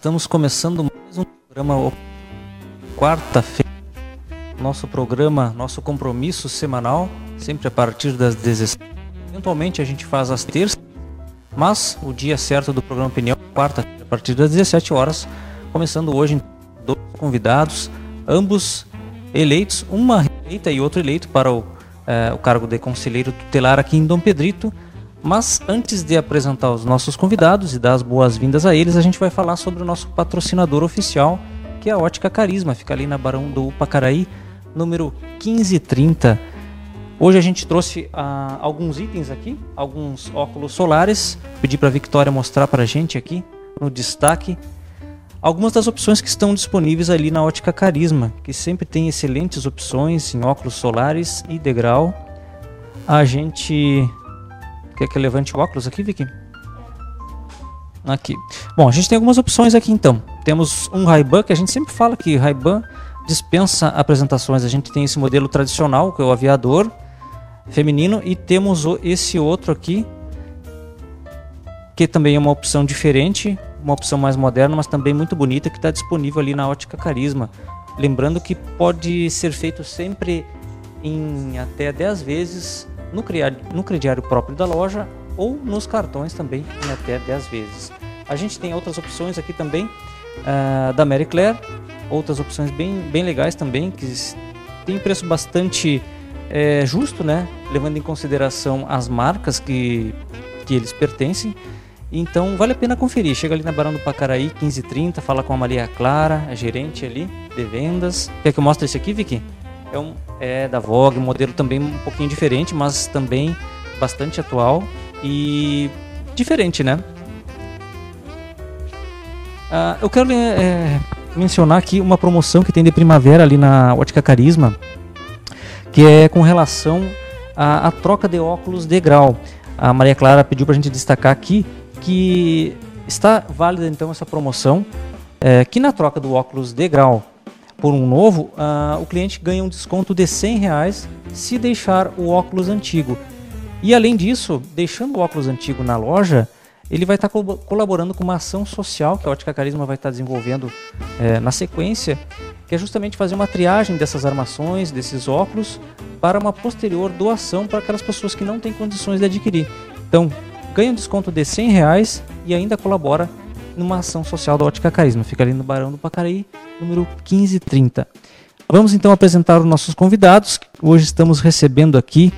Estamos começando mais um programa quarta-feira. Nosso programa, nosso compromisso semanal, sempre a partir das 16. Eventualmente a gente faz às terças, mas o dia certo do programa Opinião, quarta, a partir das 17 horas, começando hoje dois convidados, ambos eleitos, uma eleita e outro eleito para o, eh, o cargo de conselheiro tutelar aqui em Dom Pedrito. Mas antes de apresentar os nossos convidados e dar as boas-vindas a eles, a gente vai falar sobre o nosso patrocinador oficial, que é a Ótica Carisma, fica ali na Barão do Pacaraí, número 1530. Hoje a gente trouxe ah, alguns itens aqui, alguns óculos solares. Pedi para a Victoria mostrar para a gente aqui no destaque algumas das opções que estão disponíveis ali na Ótica Carisma, que sempre tem excelentes opções em óculos solares e degrau. A gente Quer que eu levante o óculos aqui, Vicky? Aqui. Bom, a gente tem algumas opções aqui então. Temos um Ray-Ban, que a gente sempre fala que Ray-Ban dispensa apresentações. A gente tem esse modelo tradicional, que é o aviador feminino, e temos esse outro aqui, que também é uma opção diferente, uma opção mais moderna, mas também muito bonita, que está disponível ali na Ótica Carisma. Lembrando que pode ser feito sempre em até 10 vezes no, no crediário próprio da loja ou nos cartões também em até 10 vezes. A gente tem outras opções aqui também uh, da Mary Claire, outras opções bem, bem legais também, que tem preço bastante é, justo, né? levando em consideração as marcas que, que eles pertencem. Então vale a pena conferir. Chega ali na Barão do Pacaraí, 1530, fala com a Maria Clara, a gerente ali de vendas. Quer que eu mostre esse aqui, Vicky? É, um, é da Vogue, um modelo também um pouquinho diferente, mas também bastante atual e diferente, né? Ah, eu quero é, mencionar aqui uma promoção que tem de primavera ali na Ótica Carisma, que é com relação à, à troca de óculos de grau. A Maria Clara pediu para a gente destacar aqui que está válida então essa promoção, é, que na troca do óculos de grau por um novo, uh, o cliente ganha um desconto de 100 reais se deixar o óculos antigo. E além disso, deixando o óculos antigo na loja, ele vai estar tá colaborando com uma ação social que a Ótica Carisma vai estar tá desenvolvendo é, na sequência, que é justamente fazer uma triagem dessas armações, desses óculos, para uma posterior doação para aquelas pessoas que não têm condições de adquirir. Então, ganha um desconto de 100 reais e ainda colabora numa ação social da Ótica Carisma. Fica ali no Barão do Pacaraí, número 1530. Vamos então apresentar os nossos convidados. Hoje estamos recebendo aqui,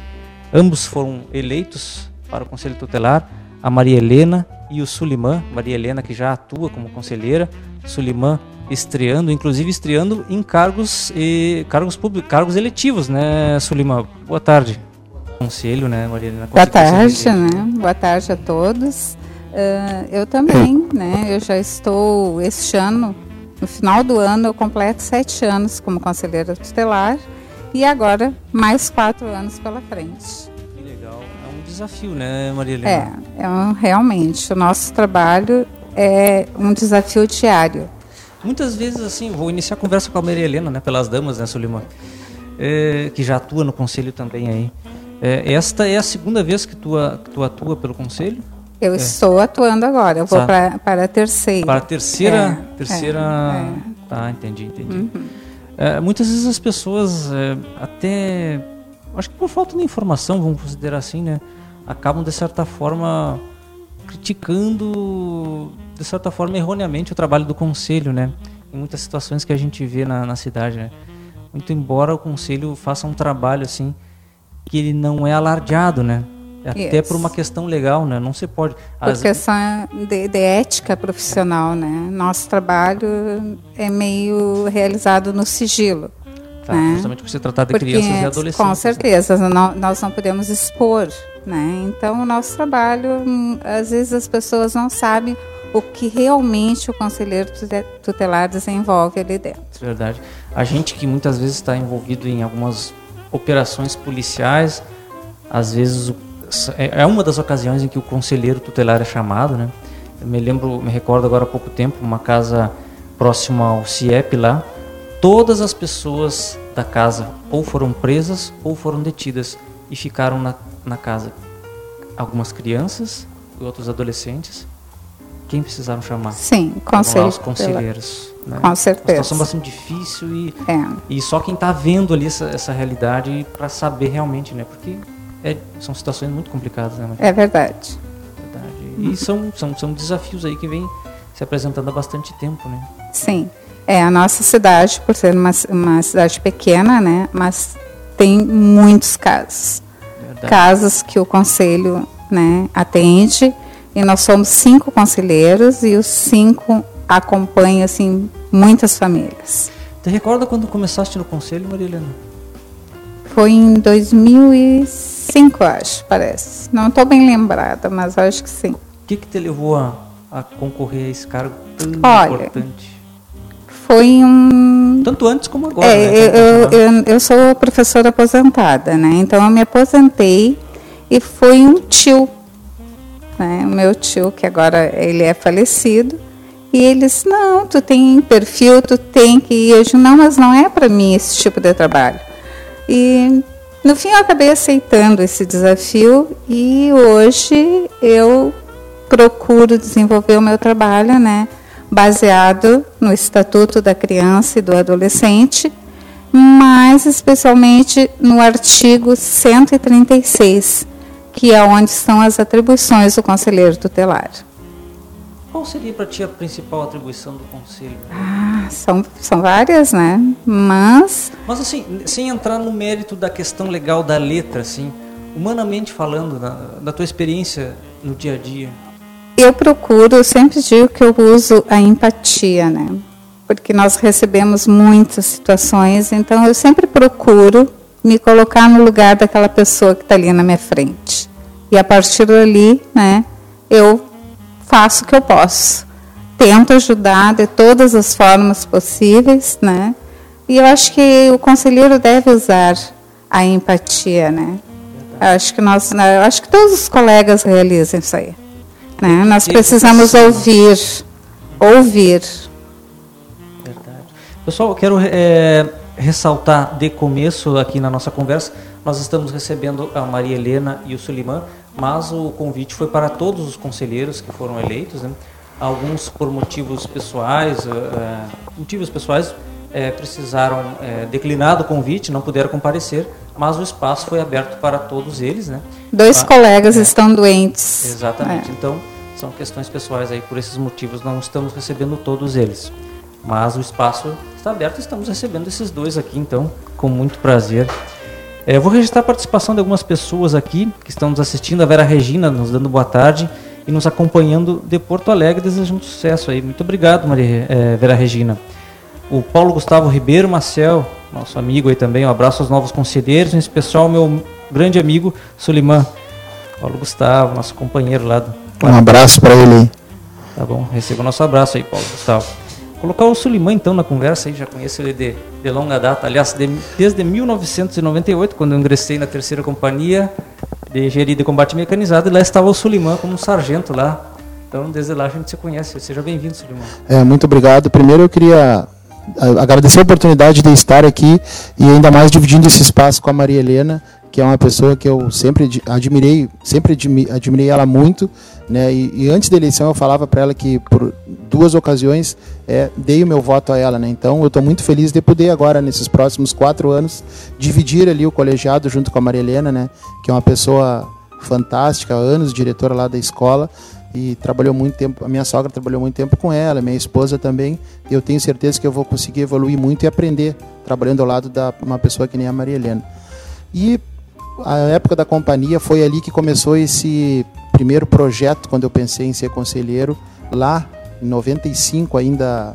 ambos foram eleitos para o Conselho Tutelar, a Maria Helena e o Sulimã. Maria Helena que já atua como conselheira, Sulimã estreando, inclusive estreando em cargos e cargos públicos, cargos eletivos, né, Sulimã? Boa tarde. Conselho, né, Maria Helena? Boa tarde, né? Boa tarde a todos. Uh, eu também, né? Eu já estou este ano, no final do ano, eu completo sete anos como conselheira tutelar e agora mais quatro anos pela frente. Que legal, é um desafio, né, Maria Helena? É, é um, realmente o nosso trabalho é um desafio diário. Muitas vezes, assim, vou iniciar a conversa com a Maria Helena, né, pelas damas, né, Sulima, é, que já atua no conselho também aí. É, esta é a segunda vez que tu, que tu atua pelo conselho? Eu é. estou atuando agora, eu vou pra, para a terceira. Para a terceira? É, terceira. É, é. Tá, entendi, entendi. Uhum. É, muitas vezes as pessoas é, até. Acho que por falta de informação, vamos considerar assim, né? Acabam de certa forma criticando, de certa forma, erroneamente o trabalho do conselho, né? Em muitas situações que a gente vê na, na cidade, né? Muito embora o conselho faça um trabalho assim que ele não é alardeado, né? Até yes. por uma questão legal, né? Não se pode. Por as... questão de, de, ética profissional, né? Nosso trabalho é meio realizado no sigilo. Tá, né? Justamente por se tratar de Porque, crianças e adolescentes. Com né? certeza, né? não, nós não podemos expor, né? Então, o nosso trabalho, às vezes as pessoas não sabem o que realmente o conselheiro tutelar desenvolve ali dentro. Verdade. A gente que muitas vezes está envolvido em algumas operações policiais, às vezes o é, é uma das ocasiões em que o conselheiro tutelar é chamado, né? Eu me lembro, me recordo agora há pouco tempo, uma casa próxima ao CIEP lá, todas as pessoas da casa ou foram presas ou foram detidas e ficaram na, na casa. Algumas crianças e outros adolescentes quem precisaram chamar? Sim, conselho. Os conselheiros. Né? Com certeza. Uma situação bastante difícil e, é. e só quem está vendo ali essa, essa realidade para saber realmente, né? Porque é, são situações muito complicadas, né? É verdade. verdade. E são, são, são desafios aí que vêm se apresentando há bastante tempo, né? Sim. É, a nossa cidade, por ser uma, uma cidade pequena, né? Mas tem muitos casos. Verdade. Casos que o conselho né, atende e nós somos cinco conselheiros e os cinco acompanham assim muitas famílias. Te recorda quando começaste no conselho, Maria Helena? Foi em 2005, acho, parece. Não estou bem lembrada, mas acho que sim. O que, que te levou a, a concorrer a esse cargo tão Olha, importante? Foi um. Tanto antes como agora. É, né? eu, eu, eu sou professora aposentada, né? Então eu me aposentei e foi um tio né? O meu tio, que agora ele é falecido, e eles, não, tu tem perfil, tu tem que ir. Eu digo, não, mas não é para mim esse tipo de trabalho. E no fim eu acabei aceitando esse desafio e hoje eu procuro desenvolver o meu trabalho, né, baseado no Estatuto da Criança e do Adolescente, mais especialmente no artigo 136, que é onde estão as atribuições do conselheiro tutelar. Qual seria para ti a principal atribuição do conselho? Ah, são, são várias, né? Mas. Mas assim, sem entrar no mérito da questão legal da letra, assim, humanamente falando, da, da tua experiência no dia a dia. Eu procuro, eu sempre digo que eu uso a empatia, né? Porque nós recebemos muitas situações, então eu sempre procuro me colocar no lugar daquela pessoa que está ali na minha frente. E a partir dali, né, eu faço o que eu posso. Tento ajudar de todas as formas possíveis, né? E eu acho que o conselheiro deve usar a empatia, né? Eu acho que nós, né, eu acho que todos os colegas realizam isso aí. Né? Nós precisamos ouvir, ouvir. Verdade. Pessoal, eu quero é ressaltar de começo aqui na nossa conversa, nós estamos recebendo a Maria Helena e o Suliman, mas o convite foi para todos os conselheiros que foram eleitos, né? alguns por motivos pessoais, uh, motivos pessoais é, precisaram é, declinar do convite, não puderam comparecer, mas o espaço foi aberto para todos eles, né? Dois colegas é, estão doentes. Exatamente. Então são questões pessoais aí por esses motivos não estamos recebendo todos eles. Mas o espaço está aberto e estamos recebendo esses dois aqui, então, com muito prazer. É, vou registrar a participação de algumas pessoas aqui que estão nos assistindo. A Vera Regina nos dando boa tarde e nos acompanhando de Porto Alegre, desejando sucesso aí. Muito obrigado, Maria, é, Vera Regina. O Paulo Gustavo Ribeiro Marcel, nosso amigo aí também. Um abraço aos novos conselheiros, em especial meu grande amigo Suliman. Paulo Gustavo, nosso companheiro lá do. Um abraço para ele. Tá bom, receba o nosso abraço aí, Paulo Gustavo. Colocar o Suliman então na conversa aí, já conheço ele de, de longa data, aliás, de, desde 1998, quando eu ingressei na terceira companhia de engenharia de combate mecanizado, e lá estava o Suliman como um sargento lá. Então, desde lá a gente se conhece. Seja bem-vindo, Suliman. É, muito obrigado. Primeiro eu queria agradecer a oportunidade de estar aqui e ainda mais dividindo esse espaço com a Maria Helena, que é uma pessoa que eu sempre admirei, sempre admirei ela muito, né? E, e antes da eleição eu falava para ela que por duas ocasiões é, dei o meu voto a ela, né? Então eu estou muito feliz de poder agora nesses próximos quatro anos dividir ali o colegiado junto com a Maria Helena, né? Que é uma pessoa fantástica, anos diretora lá da escola e trabalhou muito tempo. A minha sogra trabalhou muito tempo com ela, minha esposa também. Eu tenho certeza que eu vou conseguir evoluir muito e aprender trabalhando ao lado de uma pessoa que nem a Maria Helena. E a época da companhia foi ali que começou esse primeiro projeto, quando eu pensei em ser conselheiro, lá em 95 ainda,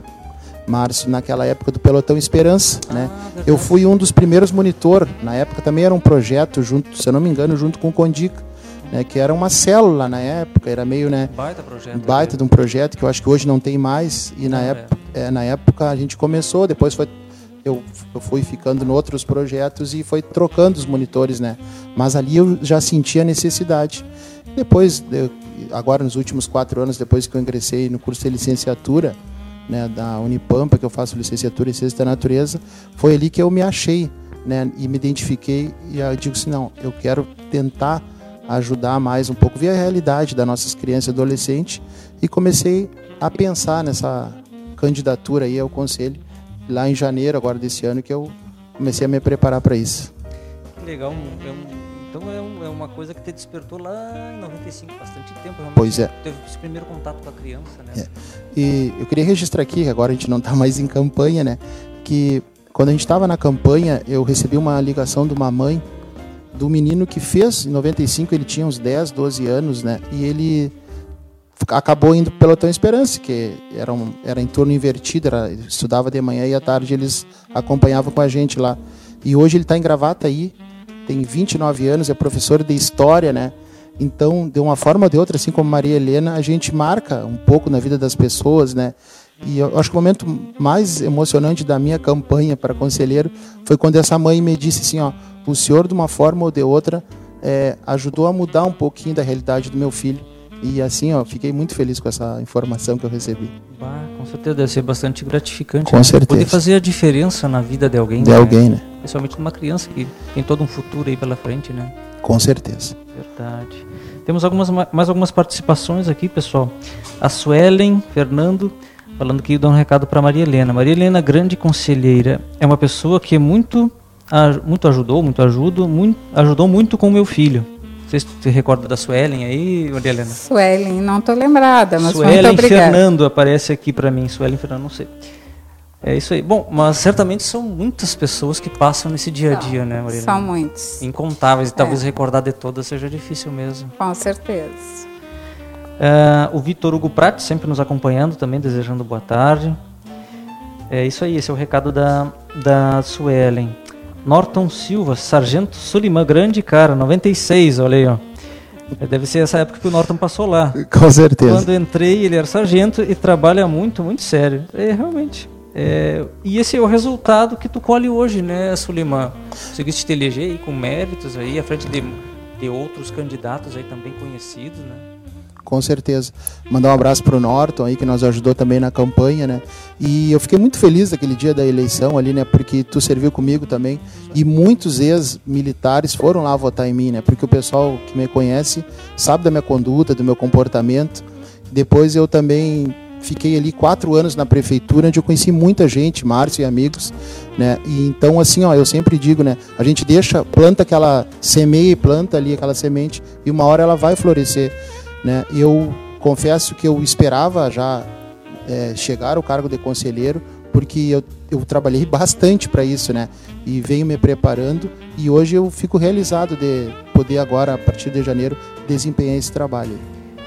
Márcio, naquela época do Pelotão Esperança, ah, né? Eu fui um dos primeiros monitor, na época também era um projeto, junto, se eu não me engano, junto com o Condica, né, que era uma célula na época, era meio, né, baita projeto, baita né? de um projeto que eu acho que hoje não tem mais, e na, é. época, é, na época a gente começou, depois foi eu, eu fui ficando em outros projetos e foi trocando os monitores, né? Mas ali eu já sentia a necessidade. Depois, agora nos últimos quatro anos, depois que eu ingressei no curso de licenciatura, né, da Unipampa, que eu faço licenciatura em Ciência da Natureza, foi ali que eu me achei, né, e me identifiquei e eu digo assim, não, eu quero tentar ajudar mais um pouco, ver a realidade das nossas crianças e adolescentes e comecei a pensar nessa candidatura aí ao conselho lá em janeiro agora desse ano que eu comecei a me preparar para isso. Que legal, é um, então é, um, é, uma coisa que te despertou lá em 95, bastante tempo. Realmente pois é. Teve esse primeiro contato com a criança, né? É. E eu queria registrar aqui, agora a gente não está mais em campanha, né? Que quando a gente estava na campanha, eu recebi uma ligação de uma mãe do menino que fez, em 95 ele tinha uns 10, 12 anos, né? E ele acabou indo pelo Pelotão Esperança, que era, um, era em turno invertido, era, estudava de manhã e à tarde eles acompanhavam com a gente lá. E hoje ele está em gravata aí, tem 29 anos, é professor de História, né? Então, de uma forma ou de outra, assim como Maria Helena, a gente marca um pouco na vida das pessoas, né? E eu acho que o momento mais emocionante da minha campanha para conselheiro foi quando essa mãe me disse assim, ó, o senhor de uma forma ou de outra é, ajudou a mudar um pouquinho da realidade do meu filho. E assim, ó, fiquei muito feliz com essa informação que eu recebi. Bah, com certeza deve ser bastante gratificante. Com né? certeza. Poder fazer a diferença na vida de alguém. De né? alguém, né? Principalmente de uma criança que tem todo um futuro aí pela frente, né? Com certeza. Verdade. Temos algumas, mais algumas participações aqui, pessoal. A Suelen Fernando falando que dá um recado para Maria Helena. Maria Helena, grande conselheira, é uma pessoa que muito, muito ajudou, muito ajuda, muito, ajudou muito com o meu filho. Você se recorda da Suelen aí, Maria Helena? Suelen, não estou lembrada, mas Suelen muito obrigada. Fernando aparece aqui para mim. Suelen Fernando, não sei. É isso aí. Bom, mas certamente são muitas pessoas que passam nesse dia a dia, né, Maria? São muitos. Incontáveis. E talvez é. recordar de todas seja difícil mesmo. Com certeza. Uh, o Vitor Hugo Prat sempre nos acompanhando também, desejando boa tarde. É isso aí, esse é o recado da, da Suelen. Norton Silva, Sargento Sulimã, grande cara, 96, olha aí, ó. Deve ser essa época que o Norton passou lá. Com certeza. Quando entrei, ele era sargento e trabalha muito, muito sério. É, realmente. É, e esse é o resultado que tu colhe hoje, né, Sulimã? Conseguiste te eleger aí com méritos aí, à frente de, de outros candidatos aí também conhecidos, né? Com certeza. Mandar um abraço para o Norton aí, que nos ajudou também na campanha, né? E eu fiquei muito feliz naquele dia da eleição ali, né? Porque tu serviu comigo também. E muitos ex-militares foram lá votar em mim, né? Porque o pessoal que me conhece sabe da minha conduta, do meu comportamento. Depois eu também fiquei ali quatro anos na prefeitura, onde eu conheci muita gente, Márcio e amigos, né? E então assim, ó, eu sempre digo, né? A gente deixa, planta aquela semeia, planta ali aquela semente e uma hora ela vai florescer. Né? Eu confesso que eu esperava já é, chegar ao cargo de conselheiro, porque eu, eu trabalhei bastante para isso, né? E venho me preparando e hoje eu fico realizado de poder agora, a partir de janeiro, desempenhar esse trabalho.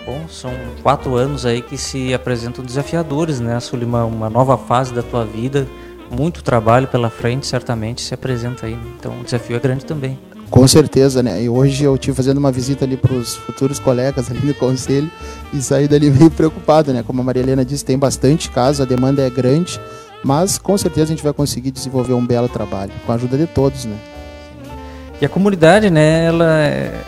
Bom, são quatro anos aí que se apresentam desafiadores, né, Sulimão? Uma nova fase da tua vida, muito trabalho pela frente, certamente se apresenta aí. Então o desafio é grande também. Com certeza, né? E hoje eu tive fazendo uma visita ali para os futuros colegas ali no conselho e saí dali meio preocupado, né? Como a Maria Helena disse, tem bastante casos, a demanda é grande, mas com certeza a gente vai conseguir desenvolver um belo trabalho, com a ajuda de todos, né? E a comunidade, né, ela é,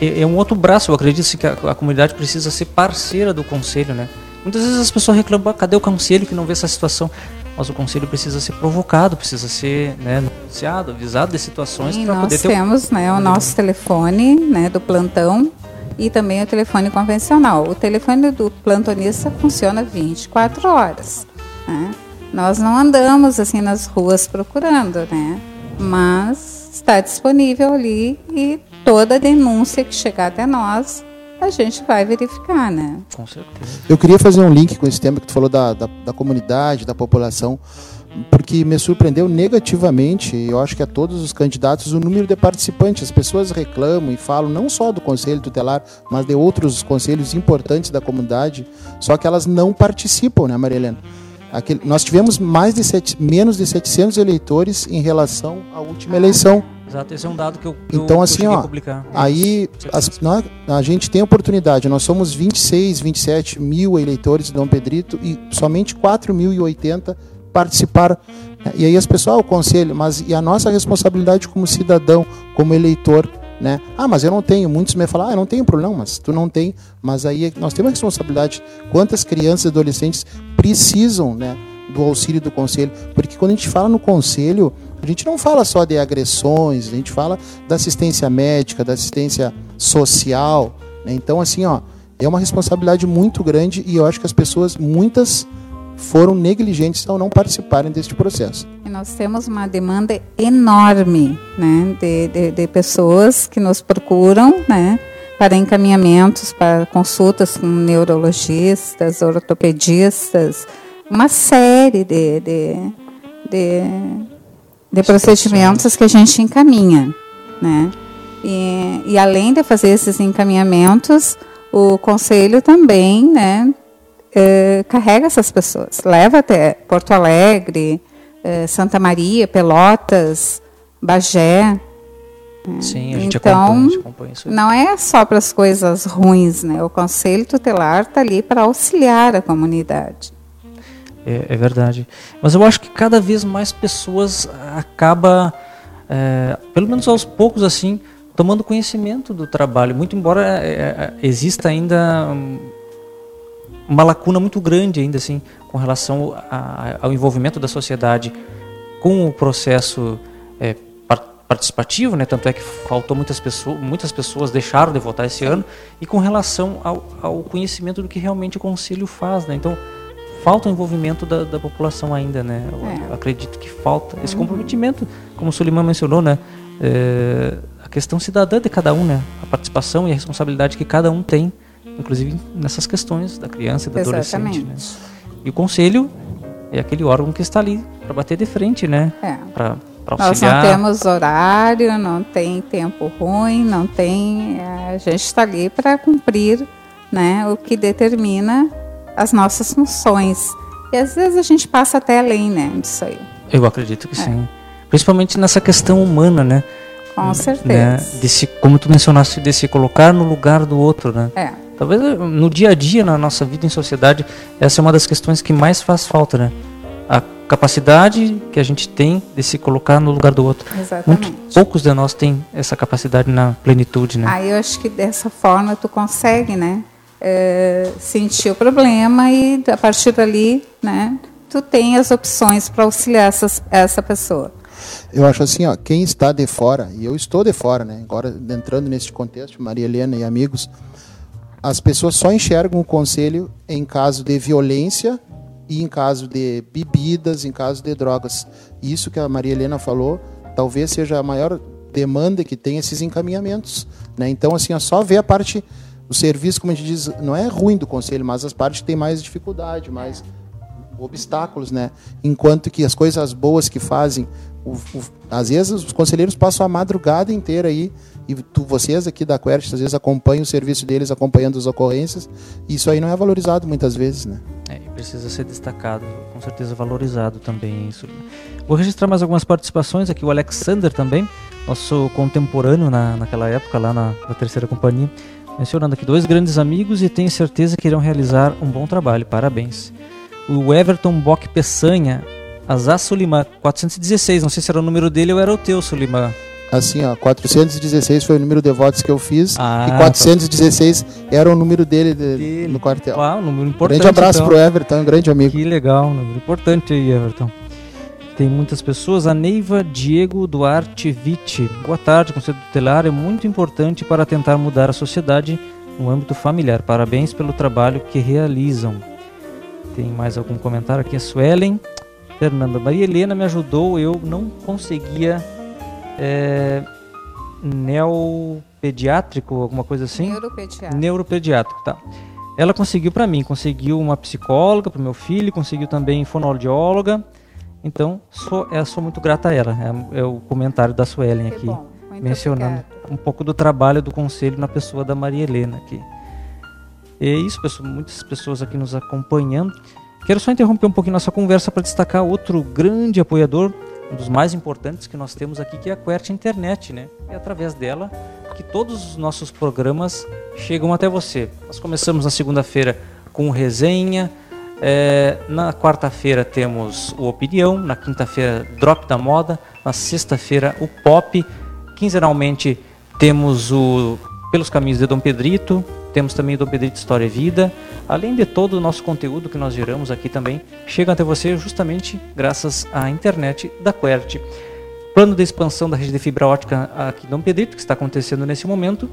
é, é um outro braço, eu acredito que a, a, comunidade precisa ser parceira do conselho, né? Muitas vezes as pessoas reclamam, ah, cadê o conselho que não vê essa situação? Mas o conselho precisa ser provocado, precisa ser né, anunciado, avisado de situações para poder ter. Nós temos né, o nosso telefone né, do plantão e também o telefone convencional. O telefone do plantonista funciona 24 horas. Né? Nós não andamos assim nas ruas procurando, né? Mas está disponível ali e toda denúncia que chegar até nós a gente vai verificar, né? Com certeza. Eu queria fazer um link com esse tema que tu falou da, da, da comunidade, da população, porque me surpreendeu negativamente, e eu acho que a todos os candidatos, o número de participantes. As pessoas reclamam e falam não só do Conselho Tutelar, mas de outros conselhos importantes da comunidade, só que elas não participam, né, Maria Helena? Aquele, nós tivemos mais de sete, menos de 700 eleitores em relação à última eleição. Exato, esse é um dado que eu, que então, eu assim, ó, publicar. Aí as, nós, a gente tem oportunidade, nós somos 26, 27 mil eleitores de Dom Pedrito e somente 4.080 participaram. E aí as pessoas, o conselho, mas e a nossa responsabilidade como cidadão, como eleitor, né? Ah, mas eu não tenho. Muitos me falam, ah, eu não tenho problema, mas tu não tem. Mas aí nós temos a responsabilidade. Quantas crianças e adolescentes precisam, né? do auxílio do conselho, porque quando a gente fala no conselho, a gente não fala só de agressões, a gente fala da assistência médica, da assistência social. Né? Então, assim, ó, é uma responsabilidade muito grande e eu acho que as pessoas, muitas, foram negligentes ao não participarem deste processo. Nós temos uma demanda enorme né, de, de, de pessoas que nos procuram né, para encaminhamentos, para consultas com neurologistas, ortopedistas, uma série de, de, de, de procedimentos que a gente encaminha. Né? E, e além de fazer esses encaminhamentos, o conselho também né, é, carrega essas pessoas, leva até Porto Alegre, é, Santa Maria, Pelotas, Bagé. Sim, a gente então, acompanha, a gente acompanha isso. Não é só para as coisas ruins, né? O conselho tutelar está ali para auxiliar a comunidade. É, é, verdade. Mas eu acho que cada vez mais pessoas acaba, é, pelo menos aos poucos assim, tomando conhecimento do trabalho. Muito embora é, é, exista ainda uma lacuna muito grande ainda assim com relação a, ao envolvimento da sociedade com o processo é, participativo, né? Tanto é que faltou muitas pessoas, muitas pessoas deixaram de votar esse ano e com relação ao, ao conhecimento do que realmente o conselho faz, né? Então falta o envolvimento da, da população ainda, né? Eu, é. acredito que falta esse uhum. comprometimento, como o Suliman mencionou, né? É, a questão cidadã de cada um, né? A participação e a responsabilidade que cada um tem, inclusive nessas questões da criança e do Exatamente. adolescente, né? E o conselho é aquele órgão que está ali para bater de frente, né? É. Para nós não temos horário, não tem tempo ruim, não tem. É, a gente está ali para cumprir né, o que determina as nossas funções. E às vezes a gente passa até além né, disso aí. Eu acredito que é. sim. Principalmente nessa questão humana, né? Com certeza. Né? De se, como tu mencionaste, de se colocar no lugar do outro, né? É. Talvez no dia a dia, na nossa vida em sociedade, essa é uma das questões que mais faz falta, né? A capacidade que a gente tem de se colocar no lugar do outro. Exatamente. Muito poucos de nós têm essa capacidade na plenitude, né? Aí eu acho que dessa forma tu consegue, né? é, sentir o problema e a partir dali, né, tu tem as opções para auxiliar essas, essa pessoa. Eu acho assim, ó, quem está de fora, e eu estou de fora, né, agora entrando nesse contexto, Maria Helena e amigos, as pessoas só enxergam o conselho em caso de violência e em caso de bebidas, em caso de drogas. Isso que a Maria Helena falou, talvez seja a maior demanda que tem esses encaminhamentos. Né? Então, assim, ó, só ver a parte o serviço, como a gente diz, não é ruim do conselho, mas as partes têm mais dificuldade, mais obstáculos, né? Enquanto que as coisas boas que fazem, o, o, às vezes os conselheiros passam a madrugada inteira aí e tu, vocês aqui da Quert às vezes acompanham o serviço deles, acompanhando as ocorrências, e isso aí não é valorizado muitas vezes, né? É, precisa ser destacado, com certeza valorizado também isso. Vou registrar mais algumas participações aqui, o Alexander também, nosso contemporâneo na, naquela época lá na, na terceira companhia mencionando aqui dois grandes amigos e tenho certeza que irão realizar um bom trabalho. Parabéns. O Everton Bock Peçanha, Azar Suliman, 416. Não sei se era o número dele ou era o teu, Suliman. Assim, ó, 416 foi o número de votos que eu fiz ah, e 416 tá. era o número dele, de, dele. no quartel. Um número importante. Grande abraço então. pro Everton, um grande amigo. Que legal, um número importante aí, Everton. Tem muitas pessoas. A Neiva Diego Duarte Vitti. Boa tarde, Conselho Tutelar é muito importante para tentar mudar a sociedade no âmbito familiar. Parabéns pelo trabalho que realizam. Tem mais algum comentário aqui? A Suelen. Fernanda Maria Helena me ajudou, eu não conseguia é, neopediátrico, alguma coisa assim? Neuropediátrico. Neuropediátrico, tá. Ela conseguiu para mim, conseguiu uma psicóloga para meu filho, conseguiu também fonoaudióloga então, sou, eu sou muito grata a ela. É, é o comentário da Suelen aqui, mencionando obrigado. um pouco do trabalho do conselho na pessoa da Maria Helena aqui. E é isso, pessoal, muitas pessoas aqui nos acompanhando. Quero só interromper um pouquinho nossa conversa para destacar outro grande apoiador, um dos mais importantes que nós temos aqui, que é a Quert Internet, né? É através dela que todos os nossos programas chegam até você. Nós começamos na segunda-feira com resenha, é, na quarta-feira temos o Opinião, na quinta-feira Drop da Moda, na sexta-feira o Pop, quinzenalmente temos o Pelos Caminhos de Dom Pedrito, temos também o Dom Pedrito História e Vida, além de todo o nosso conteúdo que nós geramos aqui também, chega até você justamente graças à internet da Quert. Plano de expansão da rede de fibra ótica aqui Dom Pedrito, que está acontecendo nesse momento,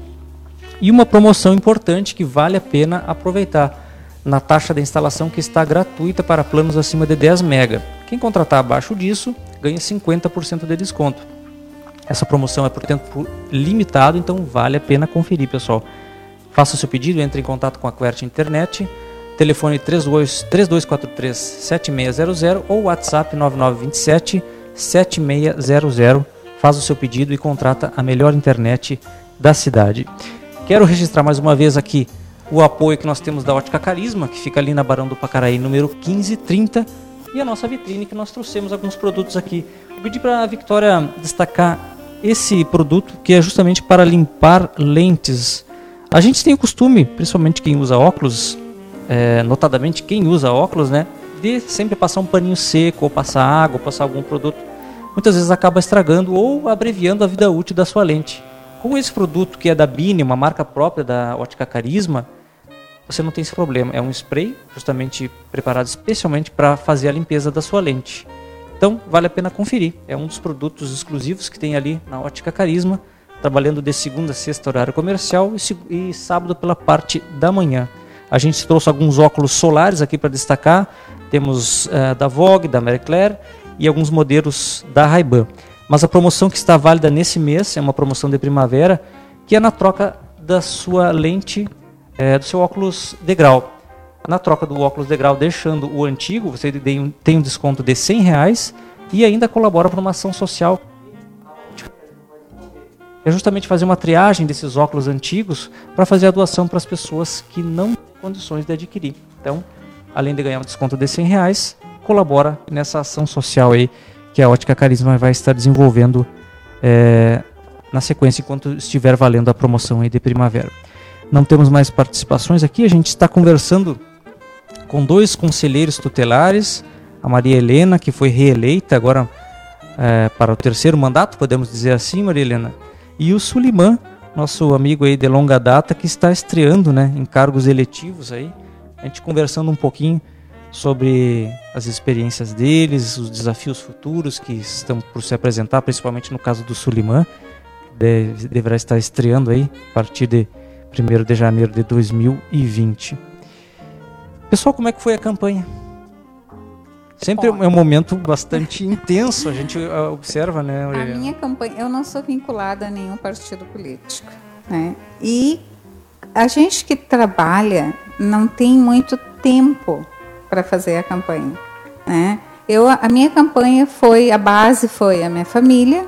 E uma promoção importante que vale a pena aproveitar na taxa da instalação que está gratuita para planos acima de 10 mega. Quem contratar abaixo disso ganha 50% de desconto. Essa promoção é por tempo limitado, então vale a pena conferir, pessoal. Faça o seu pedido, entre em contato com a Quert Internet, telefone 3243 7600 ou WhatsApp 9927 7600. Faz o seu pedido e contrata a melhor internet da cidade. Quero registrar mais uma vez aqui o apoio que nós temos da Ótica Carisma, que fica ali na Barão do Pacaraí, número 1530, e a nossa vitrine que nós trouxemos alguns produtos aqui. Eu pedi para a Victoria destacar esse produto que é justamente para limpar lentes. A gente tem o costume, principalmente quem usa óculos, é, notadamente quem usa óculos, né, de sempre passar um paninho seco, ou passar água, ou passar algum produto. Muitas vezes acaba estragando ou abreviando a vida útil da sua lente. Com esse produto que é da Bini, uma marca própria da Ótica Carisma, você não tem esse problema. É um spray justamente preparado especialmente para fazer a limpeza da sua lente. Então, vale a pena conferir. É um dos produtos exclusivos que tem ali na Ótica Carisma, trabalhando de segunda a sexta horário comercial e, e sábado pela parte da manhã. A gente trouxe alguns óculos solares aqui para destacar. Temos uh, da Vogue, da Marie Claire e alguns modelos da Ray-Ban. Mas a promoção que está válida nesse mês é uma promoção de primavera, que é na troca da sua lente, é, do seu óculos de grau. Na troca do óculos de grau, deixando o antigo, você tem um desconto de 100 reais e ainda colabora para uma ação social. É justamente fazer uma triagem desses óculos antigos para fazer a doação para as pessoas que não têm condições de adquirir. Então, além de ganhar um desconto de 100 reais, colabora nessa ação social aí que a Ótica Carisma vai estar desenvolvendo é, na sequência enquanto estiver valendo a promoção aí de primavera. Não temos mais participações aqui, a gente está conversando com dois conselheiros tutelares, a Maria Helena, que foi reeleita agora é, para o terceiro mandato, podemos dizer assim, Maria Helena, e o Suliman, nosso amigo aí de longa data, que está estreando né, em cargos eletivos aí, a gente conversando um pouquinho sobre as experiências deles, os desafios futuros que estão por se apresentar, principalmente no caso do Suliman, deverá estar estreando aí a partir de 1 de janeiro de 2020. Pessoal, como é que foi a campanha? Sempre é um momento bastante intenso, a gente uh, observa, né? A minha campanha, eu não sou vinculada a nenhum partido político, né? E a gente que trabalha não tem muito tempo para fazer a campanha. Né? Eu, a minha campanha foi, a base foi a minha família,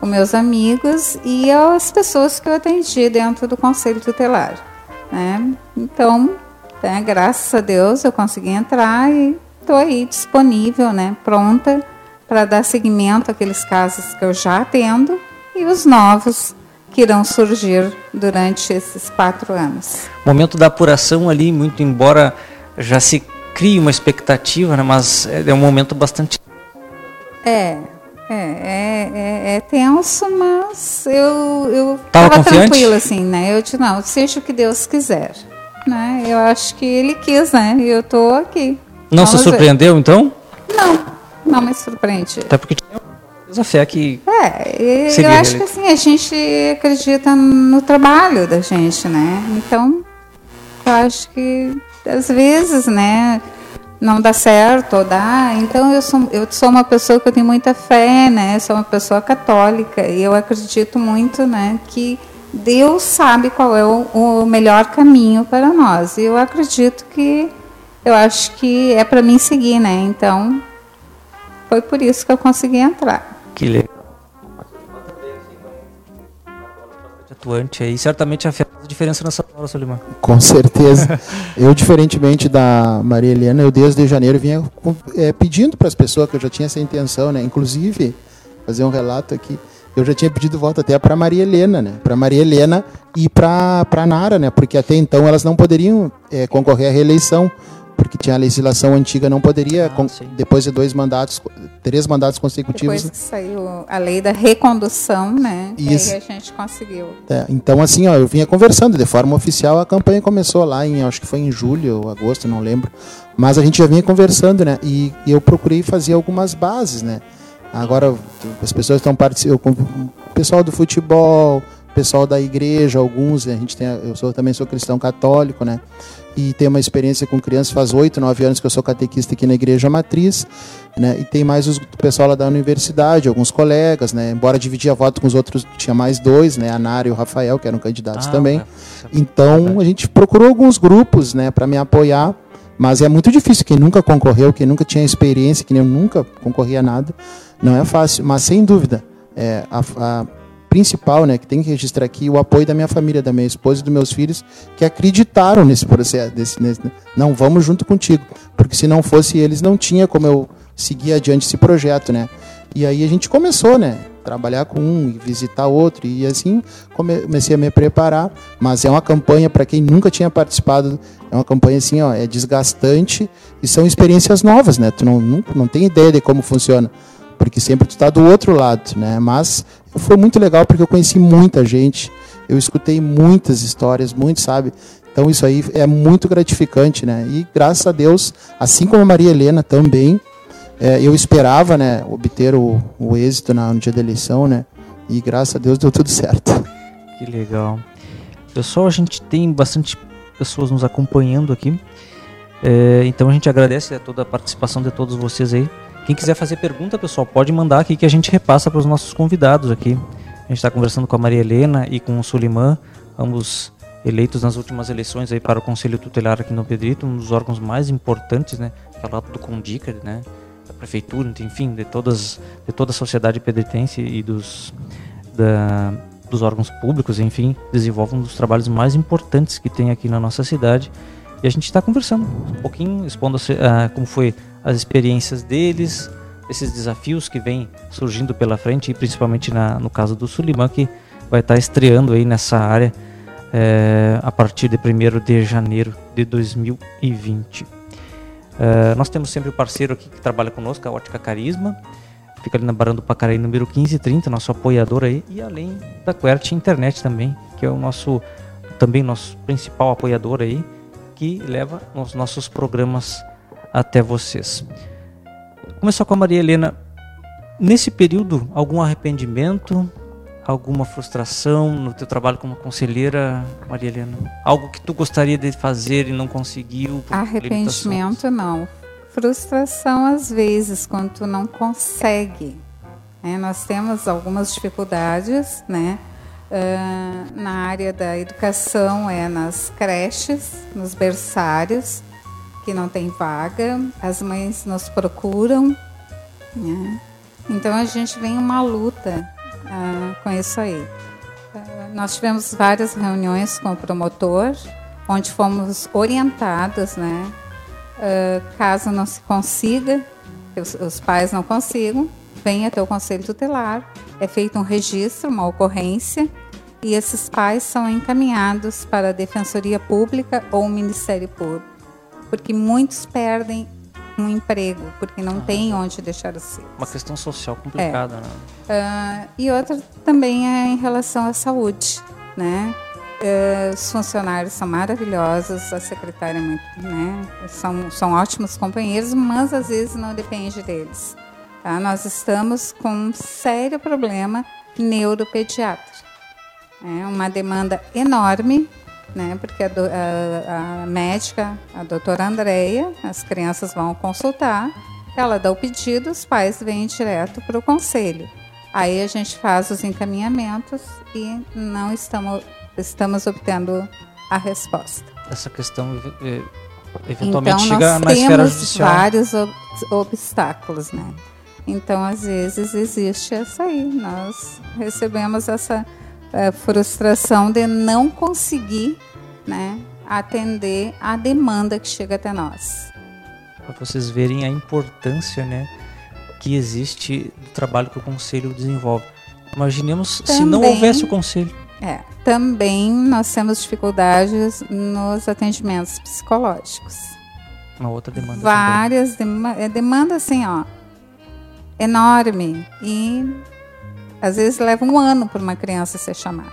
os meus amigos e as pessoas que eu atendi dentro do Conselho Tutelar. Né? Então, né, graças a Deus, eu consegui entrar e estou aí disponível, né, pronta para dar seguimento àqueles casos que eu já atendo e os novos que irão surgir durante esses quatro anos. Momento da apuração ali, muito embora já se cria uma expectativa, né? Mas é, é um momento bastante. É, é, é, é, é tenso, mas eu eu estava tranquila assim, né? Eu disse não, seja o que Deus quiser, né? Eu acho que Ele quis, né? E eu tô aqui. Não se surpreendeu então? Não, não me surpreende. Até porque tinha a fé que. É, eu acho ele. que assim, a gente acredita no trabalho da gente, né? Então, eu acho que às vezes, né, não dá certo ou dá. Então eu sou, eu sou uma pessoa que eu tenho muita fé, né? Sou uma pessoa católica e eu acredito muito, né, que Deus sabe qual é o, o melhor caminho para nós. E eu acredito que eu acho que é para mim seguir, né? Então foi por isso que eu consegui entrar. Que legal. atuante aí, certamente afeta a diferença nessa hora, Solimar. Com certeza. eu, diferentemente da Maria Helena, eu desde janeiro vinha é, pedindo para as pessoas que eu já tinha essa intenção, né? Inclusive, fazer um relato aqui, eu já tinha pedido voto até para Maria Helena, né? Para Maria Helena e para para Nara, né? Porque até então elas não poderiam é, concorrer à reeleição porque tinha a legislação antiga, não poderia, ah, com, depois de dois mandatos, três mandatos consecutivos. Depois que saiu a lei da recondução, né? Isso. aí a gente conseguiu. É, então, assim, ó, eu vinha conversando de forma oficial, a campanha começou lá em, acho que foi em julho ou agosto, não lembro. Mas a gente já vinha conversando, né? E, e eu procurei fazer algumas bases, né? Agora as pessoas estão participando, o pessoal do futebol, pessoal da igreja, alguns, a gente tem, eu sou, também sou cristão católico, né? E tenho uma experiência com crianças, faz oito, nove anos que eu sou catequista aqui na igreja matriz, né? E tem mais os, o pessoal lá da universidade, alguns colegas, né? Embora dividia voto com os outros, tinha mais dois, né? A Nara e o Rafael, que eram candidatos ah, também. É. Então, a gente procurou alguns grupos, né, para me apoiar, mas é muito difícil. Quem nunca concorreu, quem nunca tinha experiência, que nem eu nunca concorria a nada, não é fácil. Mas, sem dúvida, é, a, a principal, né, que tem que registrar aqui, o apoio da minha família, da minha esposa e dos meus filhos, que acreditaram nesse processo. Desse, nesse, não, vamos junto contigo. Porque se não fosse eles, não tinha como eu seguir adiante esse projeto, né? E aí a gente começou, né? Trabalhar com um e visitar outro. E assim comecei a me preparar. Mas é uma campanha, para quem nunca tinha participado, é uma campanha assim, ó, é desgastante e são experiências novas, né? Tu não, não, não tem ideia de como funciona porque sempre tu está do outro lado, né? Mas foi muito legal porque eu conheci muita gente, eu escutei muitas histórias, muito, sabe? Então isso aí é muito gratificante, né? E graças a Deus, assim como a Maria Helena também, é, eu esperava, né, obter o, o êxito na, no dia da eleição, né? E graças a Deus deu tudo certo. Que legal. Pessoal, a gente tem bastante pessoas nos acompanhando aqui. É, então a gente agradece a toda a participação de todos vocês aí. Quem quiser fazer pergunta, pessoal, pode mandar aqui que a gente repassa para os nossos convidados aqui. A gente está conversando com a Maria Helena e com o Suliman, ambos eleitos nas últimas eleições aí para o Conselho Tutelar aqui no Pedrito, um dos órgãos mais importantes, né? Falado do Condica, né? Da prefeitura, enfim, de todas, de toda a sociedade pedritense e dos, da, dos órgãos públicos, enfim, desenvolve um dos trabalhos mais importantes que tem aqui na nossa cidade. E a gente está conversando um pouquinho, expondo uh, como foi as experiências deles, esses desafios que vêm surgindo pela frente, e principalmente na, no caso do Suliman, que vai estar estreando aí nessa área é, a partir de 1 de janeiro de 2020. É, nós temos sempre o um parceiro aqui que trabalha conosco, a Ótica Carisma, fica ali na Barão do Pacaraí, número 1530, nosso apoiador aí, e além da Quert Internet também, que é o nosso também nosso principal apoiador aí, que leva os nossos programas até vocês. Começar com a Maria Helena. Nesse período, algum arrependimento, alguma frustração no teu trabalho como conselheira, Maria Helena? Algo que tu gostaria de fazer e não conseguiu? Arrependimento não. Frustração às vezes quando tu não consegue. É, nós temos algumas dificuldades, né? Uh, na área da educação é nas creches, nos berçários que não tem vaga, as mães nos procuram, né? Então a gente vem uma luta uh, com isso aí. Uh, nós tivemos várias reuniões com o promotor, onde fomos orientados, né? Uh, caso não se consiga, os, os pais não consigam, venha até o conselho tutelar, é feito um registro, uma ocorrência, e esses pais são encaminhados para a Defensoria Pública ou o Ministério Público porque muitos perdem um emprego, porque não tem onde deixar os filhos. Uma questão social complicada. É. Né? Uh, e outra também é em relação à saúde, né? Uh, os funcionários são maravilhosos, a secretária é muito, né? São, são ótimos companheiros, mas às vezes não depende deles. Tá? Nós estamos com um sério problema neuropediatra. É uma demanda enorme né? Porque a, a, a médica, a doutora Andréia, as crianças vão consultar, ela dá o pedido, os pais vêm direto para o conselho. Aí a gente faz os encaminhamentos e não estamos, estamos obtendo a resposta. Essa questão eventualmente então, chega na esfera judicial. vários ob obstáculos, né? Então, às vezes, existe essa aí. Nós recebemos essa é, frustração de não conseguir né, atender a demanda que chega até nós. Para vocês verem a importância né, que existe do trabalho que o conselho desenvolve. Imaginemos também, se não houvesse o conselho. É, também nós temos dificuldades nos atendimentos psicológicos. Uma outra demanda. Várias demandas, é demanda assim, ó, enorme e às vezes leva um ano para uma criança ser chamada.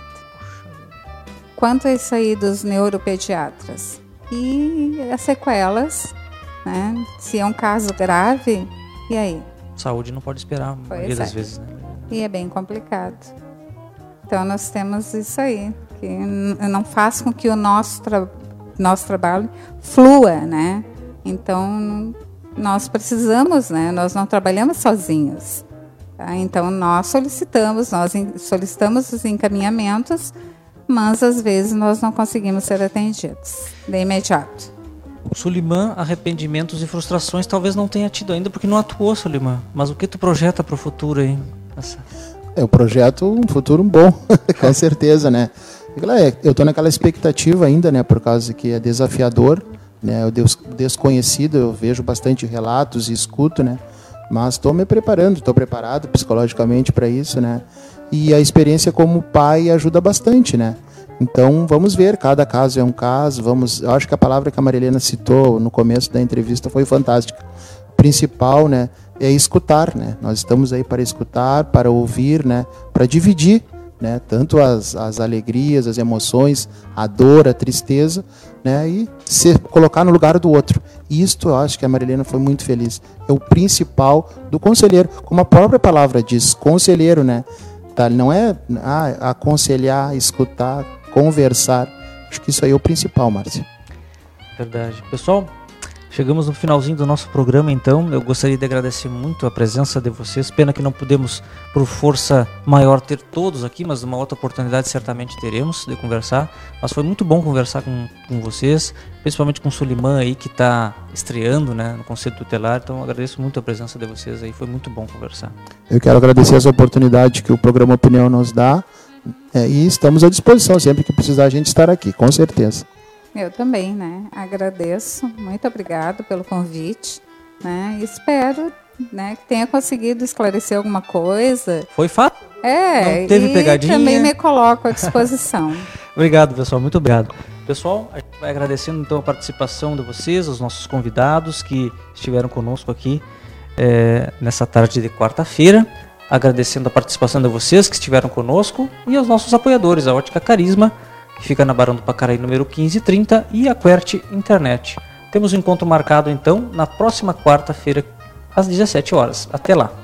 Quanto a isso aí dos neuropediatras? E as sequelas, né? Se é um caso grave, e aí? Saúde não pode esperar, a maioria das é. vezes, né? E é bem complicado. Então nós temos isso aí, que não faz com que o nosso, tra nosso trabalho flua, né? Então nós precisamos, né? Nós não trabalhamos sozinhos. Tá? Então nós solicitamos, nós solicitamos os encaminhamentos, mas às vezes nós não conseguimos ser atendidos de imediato. Sulimã, arrependimentos e frustrações talvez não tenha tido ainda porque não atuou, Sulimã. Mas o que tu projeta para o futuro aí? Essa... É o projeto um futuro bom, com certeza, né? Eu estou naquela expectativa ainda, né? Por causa que é desafiador, né? O desconhecido, eu vejo bastante relatos e escuto, né? Mas estou me preparando, estou preparado psicologicamente para isso, né? E a experiência como pai ajuda bastante, né? Então vamos ver, cada caso é um caso. Vamos, eu acho que a palavra que a Marilena citou no começo da entrevista foi fantástica. O principal, né, é escutar, né? Nós estamos aí para escutar, para ouvir, né, para dividir, né, tanto as, as alegrias, as emoções, a dor, a tristeza, né, e se colocar no lugar do outro. Isto eu acho que a Marilena foi muito feliz. É o principal do conselheiro, como a própria palavra diz, conselheiro, né? Tá, não é ah, aconselhar, escutar, conversar. Acho que isso aí é o principal, Márcia. Verdade. Pessoal, chegamos no finalzinho do nosso programa, então. Eu gostaria de agradecer muito a presença de vocês. Pena que não pudemos, por força maior, ter todos aqui, mas uma outra oportunidade certamente teremos de conversar. Mas foi muito bom conversar com, com vocês, principalmente com o Sulimã aí, que está estreando né, no Conselho Tutelar. Então, agradeço muito a presença de vocês aí. Foi muito bom conversar. Eu quero agradecer essa oportunidade que o programa Opinião nos dá é, e estamos à disposição sempre que precisar a gente estar aqui, com certeza. Eu também, né? Agradeço, muito obrigado pelo convite, né? Espero, né, que tenha conseguido esclarecer alguma coisa. Foi fato? É, Não teve e pegadinha. também me coloco à disposição. obrigado, pessoal, muito obrigado. Pessoal, a gente vai agradecendo então a participação de vocês, os nossos convidados que estiveram conosco aqui é, nessa tarde de quarta-feira agradecendo a participação de vocês que estiveram conosco e aos nossos apoiadores, a Ótica Carisma, que fica na Barão do Pacaraí número 1530 e a Quert Internet. Temos um encontro marcado então na próxima quarta-feira às 17 horas. Até lá.